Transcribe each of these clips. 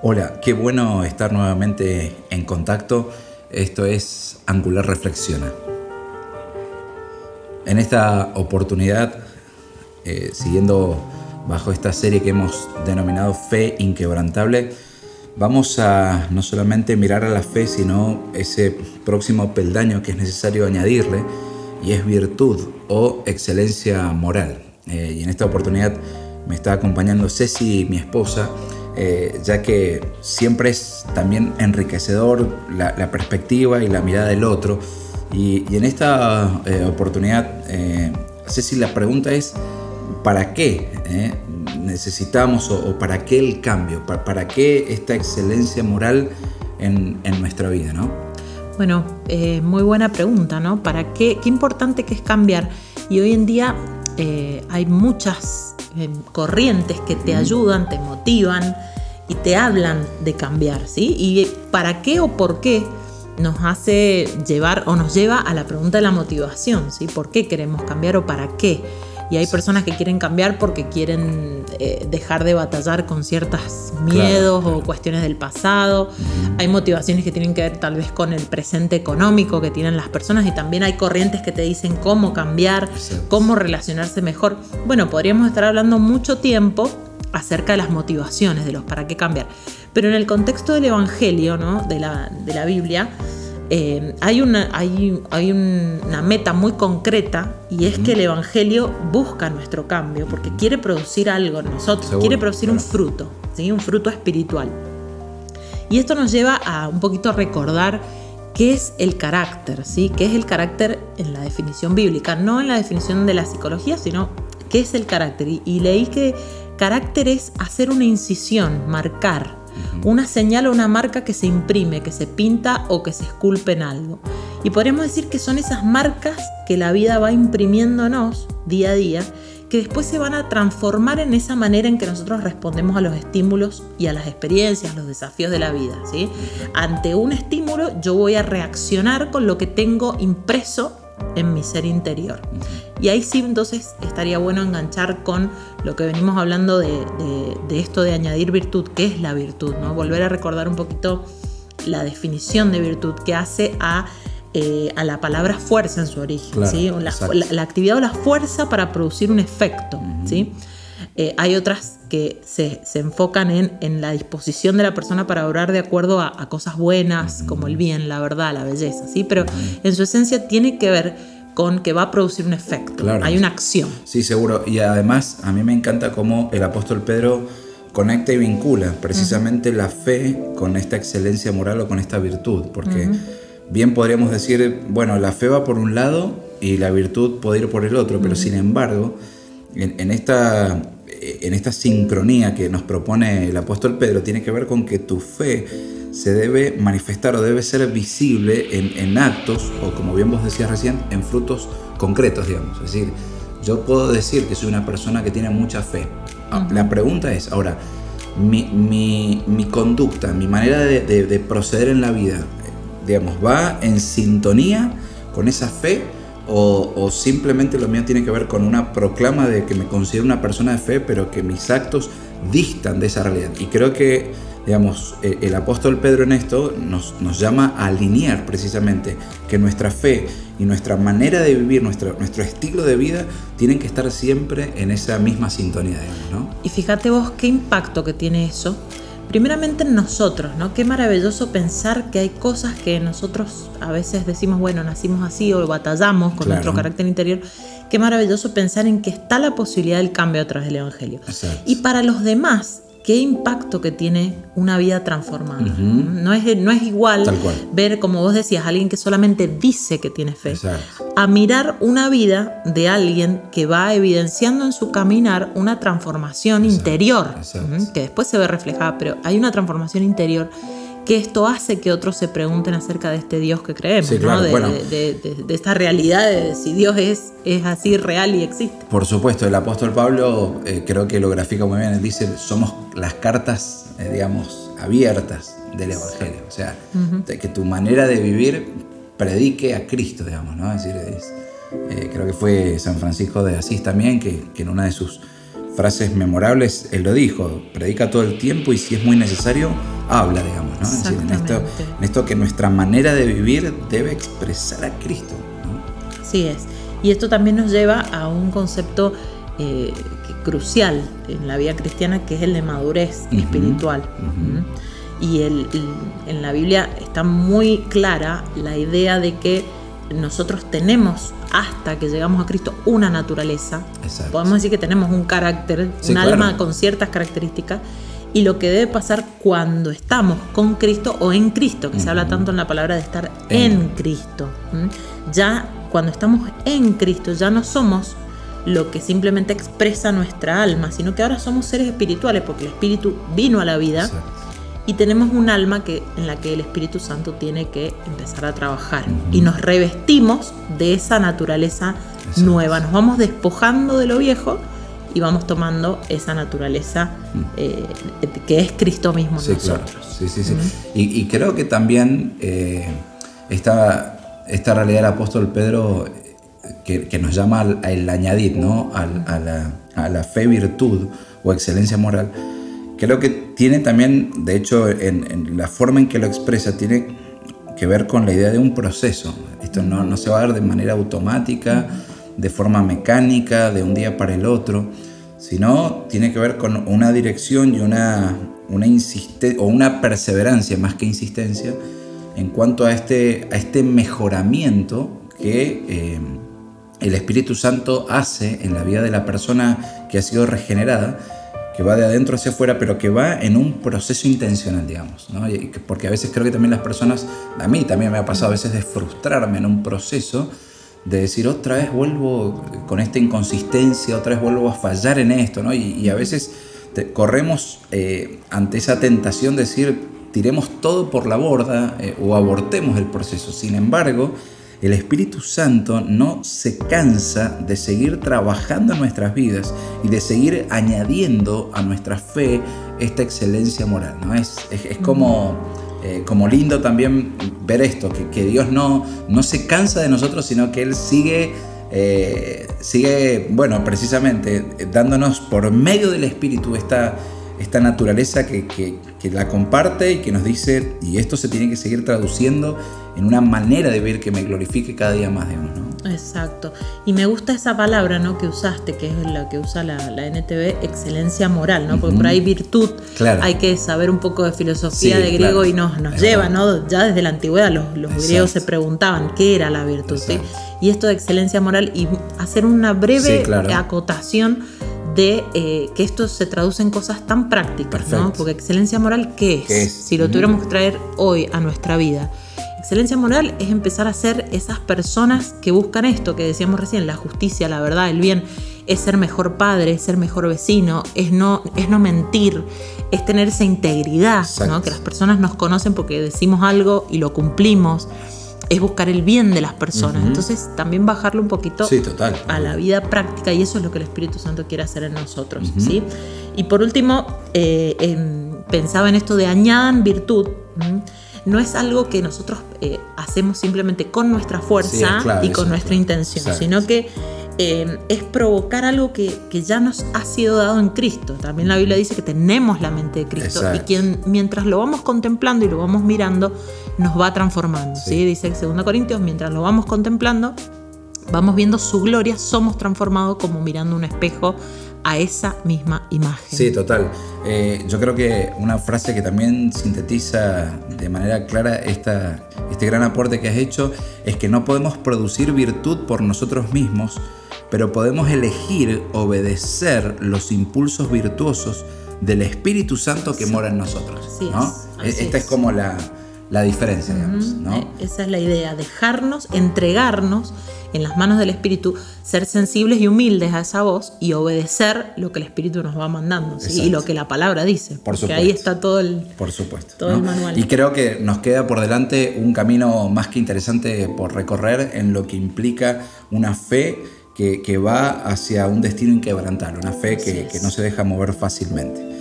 Hola, qué bueno estar nuevamente en contacto. Esto es Angular Reflexiona. En esta oportunidad, eh, siguiendo bajo esta serie que hemos denominado Fe Inquebrantable, vamos a no solamente mirar a la fe, sino ese próximo peldaño que es necesario añadirle, y es virtud o excelencia moral. Eh, y en esta oportunidad me está acompañando Ceci, mi esposa, eh, ya que siempre es también enriquecedor la, perspectiva y la mirada del otro. Y, en esta eh, oportunidad, eh, Ceci, la pregunta es, ¿para qué necesitamos o, para qué el cambio? ¿Para, qué esta excelencia moral en, nuestra vida? ¿no? Bueno, muy buena pregunta, ¿no? ¿Para qué? Qué importante que es cambiar. Y hoy en día hay muchas corrientes que te ayudan, te motivan y te hablan de cambiar, ¿sí? Y para qué o por qué nos hace llevar o nos lleva a la pregunta de la motivación, ¿sí? ¿Por qué queremos cambiar o para qué? Y hay personas que quieren cambiar porque quieren eh, dejar de batallar con ciertos miedos o cuestiones del pasado. Hay motivaciones que tienen que ver tal vez con el presente económico que tienen las personas y también hay corrientes que te dicen cómo cambiar, cómo relacionarse mejor. Bueno, podríamos estar hablando mucho tiempo acerca de las motivaciones, de los para qué cambiar. Pero en el contexto del Evangelio, ¿no? de, la, de la Biblia, eh, hay, una, hay, hay, una meta muy concreta y es que el Evangelio busca nuestro cambio porque quiere producir algo en nosotros, quiere producir un fruto, ¿sí? un fruto espiritual. Y esto nos lleva a un poquito recordar qué es el carácter, ¿sí? qué es el carácter en la definición bíblica, no en la definición de la psicología, sino qué es el carácter. y leí que carácter es hacer una incisión, marcar, una señal o una marca que se imprime, que se pinta o que se esculpe en algo. Y podríamos decir que son esas marcas que la vida va imprimiéndonos día a día, que después se van a transformar en esa manera en que nosotros respondemos a los estímulos y a las experiencias, los desafíos de la vida. ¿sí? Ante un estímulo yo voy a reaccionar con lo que tengo impreso en mi ser interior. Y ahí sí entonces estaría bueno enganchar con lo que venimos hablando de, esto de añadir virtud, ¿qué es la virtud? ¿no? Volver a recordar un poquito la definición de virtud que hace a, eh, a la palabra fuerza en su origen, ¿sí? la, actividad o la fuerza para producir un efecto. ¿sí? Eh, hay otras que se, enfocan en, la disposición de la persona para orar de acuerdo a, cosas buenas, como el bien, la verdad, la belleza, ¿sí? Pero en su esencia tiene que ver con que va a producir un efecto. Hay una acción. Sí, seguro. Y además, a mí me encanta cómo el apóstol Pedro conecta y vincula precisamente la fe con esta excelencia moral o con esta virtud, porque bien podríamos decir, bueno, la fe va por un lado y la virtud puede ir por el otro, pero sin embargo, en, esta, en esta sincronía que nos propone el apóstol Pedro tiene que ver con que tu fe se debe manifestar o debe ser visible en, actos o como bien vos decías recién, en frutos concretos, digamos. Es decir, yo puedo decir que soy una persona que tiene mucha fe. Ah, la pregunta es, ahora, mi, conducta, mi manera de, de proceder en la vida, digamos, ¿va en sintonía con esa fe o, simplemente lo mío tiene que ver con una proclama de que me considero una persona de fe, pero que mis actos distan de esa realidad. Y creo que, digamos, eh, el apóstol Pedro en esto nos, nos llama a alinear precisamente que nuestra fe y nuestra manera de vivir, nuestro, nuestro estilo de vida, tienen que estar siempre en esa misma sintonía. Y fíjate vos qué impacto que tiene eso primeramente en nosotros, ¿no? Qué maravilloso pensar que hay cosas que nosotros a veces decimos, bueno, nacimos así o batallamos con nuestro carácter interior. Qué maravilloso pensar en que está la posibilidad del cambio a través del Evangelio. Y para los demás, qué impacto que tiene una vida transformada. no, es, no es igual ver, como vos decías, alguien que solamente dice que tiene fe, a mirar una vida de alguien que va evidenciando en su caminar una transformación interior, que después se ve reflejada, pero hay una transformación interior que esto hace que otros se pregunten acerca de este Dios que creemos, de, esta realidad de si Dios es, es así real y existe. Por supuesto, el apóstol Pablo eh, creo que lo grafica muy bien, él dice, somos las cartas, eh, digamos, abiertas del Evangelio, o sea, que tu manera de vivir predique a Cristo, digamos, ¿no? Es decir, eh, creo que fue San Francisco de Asís también, que, que en una de sus frases memorables, él lo dijo, predica todo el tiempo y si es muy necesario, habla, digamos, ¿no? Es decir, en esto, que nuestra manera de vivir debe expresar a Cristo. ¿no? Así es. Y esto también nos lleva a un concepto eh, crucial en la vida cristiana, que es el de madurez espiritual. Y en la Biblia está muy clara la idea de que nosotros tenemos hasta que llegamos a Cristo una naturaleza. Podemos decir que tenemos un carácter, un alma con ciertas características. Y lo que debe pasar cuando estamos con Cristo o en Cristo, que se habla tanto en la palabra de estar en, Cristo. Ya cuando estamos en Cristo, ya no somos lo que simplemente expresa nuestra alma, sino que ahora somos seres espirituales, porque el Espíritu vino a la vida y tenemos un alma que, en la que el Espíritu Santo tiene que empezar a trabajar. Y nos revestimos de esa naturaleza nueva. Nos vamos despojando de lo viejo y vamos tomando esa naturaleza eh, que es Cristo mismo en nosotros. Sí, sí, sí. y, creo que también eh, esta, esta realidad del apóstol Pedro que, nos llama al, añadir ¿no? a, la, a la fe virtud o excelencia moral Creo que tiene también, de hecho, en, la forma en que lo expresa, tiene que ver con la idea de un proceso. Esto no, no, se va a dar de manera automática, de forma mecánica, de un día para el otro, sino tiene que ver con una dirección y una, una o una perseverancia más que insistencia en cuanto a este, a este mejoramiento que eh, el Espíritu Santo hace en la vida de la persona que ha sido regenerada que va de adentro hacia afuera, pero que va en un proceso intencional, digamos. ¿no? Porque a veces creo que también las personas, a mí también me ha pasado a veces de frustrarme en un proceso, de decir otra vez vuelvo con esta inconsistencia, otra vez vuelvo a fallar en esto, ¿no? y, a veces corremos eh, ante esa tentación de decir tiremos todo por la borda eh, o abortemos el proceso. Sin embargo, el Espíritu Santo no se cansa de seguir trabajando en nuestras vidas y de seguir añadiendo a nuestra fe esta excelencia moral. ¿no? Es, es, como, eh, como lindo también ver esto, que, Dios no, no se cansa de nosotros, sino que Él sigue, eh, sigue, bueno, precisamente dándonos por medio del Espíritu esta esta naturaleza que, que, la comparte y que nos dice, y esto se tiene que seguir traduciendo en una manera de ver que me glorifique cada día más Dios, ¿no? Exacto. Y me gusta esa palabra, ¿no? Que usaste, que es la que usa la, la NTV, excelencia moral, ¿no? Porque por ahí virtud, hay que saber un poco de filosofía de griego y nos, nos lleva, ¿no? Ya desde la antigüedad los, los griegos se preguntaban qué era la virtud, ¿sí? Y esto de excelencia moral y hacer una breve acotación de eh, que esto se traduce en cosas tan prácticas, ¿no? Porque excelencia moral, ¿qué es? Si lo tuviéramos que traer hoy a nuestra vida. Excelencia moral es empezar a ser esas personas que buscan esto que decíamos recién, la justicia, la verdad, el bien, es ser mejor padre, es ser mejor vecino, es no, es no mentir, es tener esa integridad, ¿no? que las personas nos conocen porque decimos algo y lo cumplimos es buscar el bien de las personas. Entonces, también bajarlo un poquito a la vida práctica y eso es lo que el Espíritu Santo quiere hacer en nosotros. ¿sí? Y por último, eh, pensaba en esto de añadan virtud. No es algo que nosotros eh, hacemos simplemente con nuestra fuerza y con nuestra intención, sino que eh, es provocar algo que, ya nos ha sido dado en Cristo. También la Biblia dice que tenemos la mente de Cristo y quien mientras lo vamos contemplando y lo vamos mirando, nos va transformando. Sí. Dice 2 Corintios, mientras lo vamos contemplando, vamos viendo su gloria, somos transformados como mirando un espejo a esa misma imagen. Sí, total. Eh, yo creo que una frase que también sintetiza de manera clara esta, este gran aporte que has hecho es que no podemos producir virtud por nosotros mismos, pero podemos elegir obedecer los impulsos virtuosos del Espíritu Santo que mora en nosotros. ¿no? es, así Esta es. es. como la, la diferencia, digamos. ¿no? Eh, Esa es la idea, dejarnos, entregarnos en las manos del Espíritu, ser sensibles y humildes a esa voz y obedecer lo que el Espíritu nos va mandando ¿sí? y lo que la palabra dice. Por porque ahí supuesto. está todo el... Por supuesto. Todo ¿no? el manual. Y creo que nos queda por delante un camino más que interesante por recorrer en lo que implica una fe que, que va hacia un destino inquebrantable, una fe que no se deja mover fácilmente.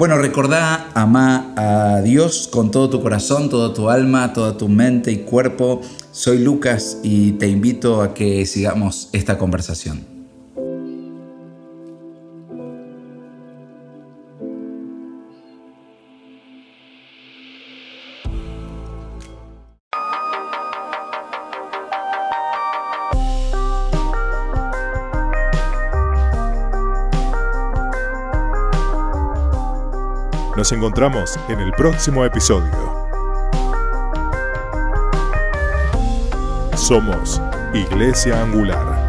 Bueno, recordá, amá a Dios con todo tu corazón, toda tu alma, toda tu mente y cuerpo. Soy Lucas y te invito a que sigamos esta conversación. Nos encontramos en el próximo episodio. Somos Iglesia Angular.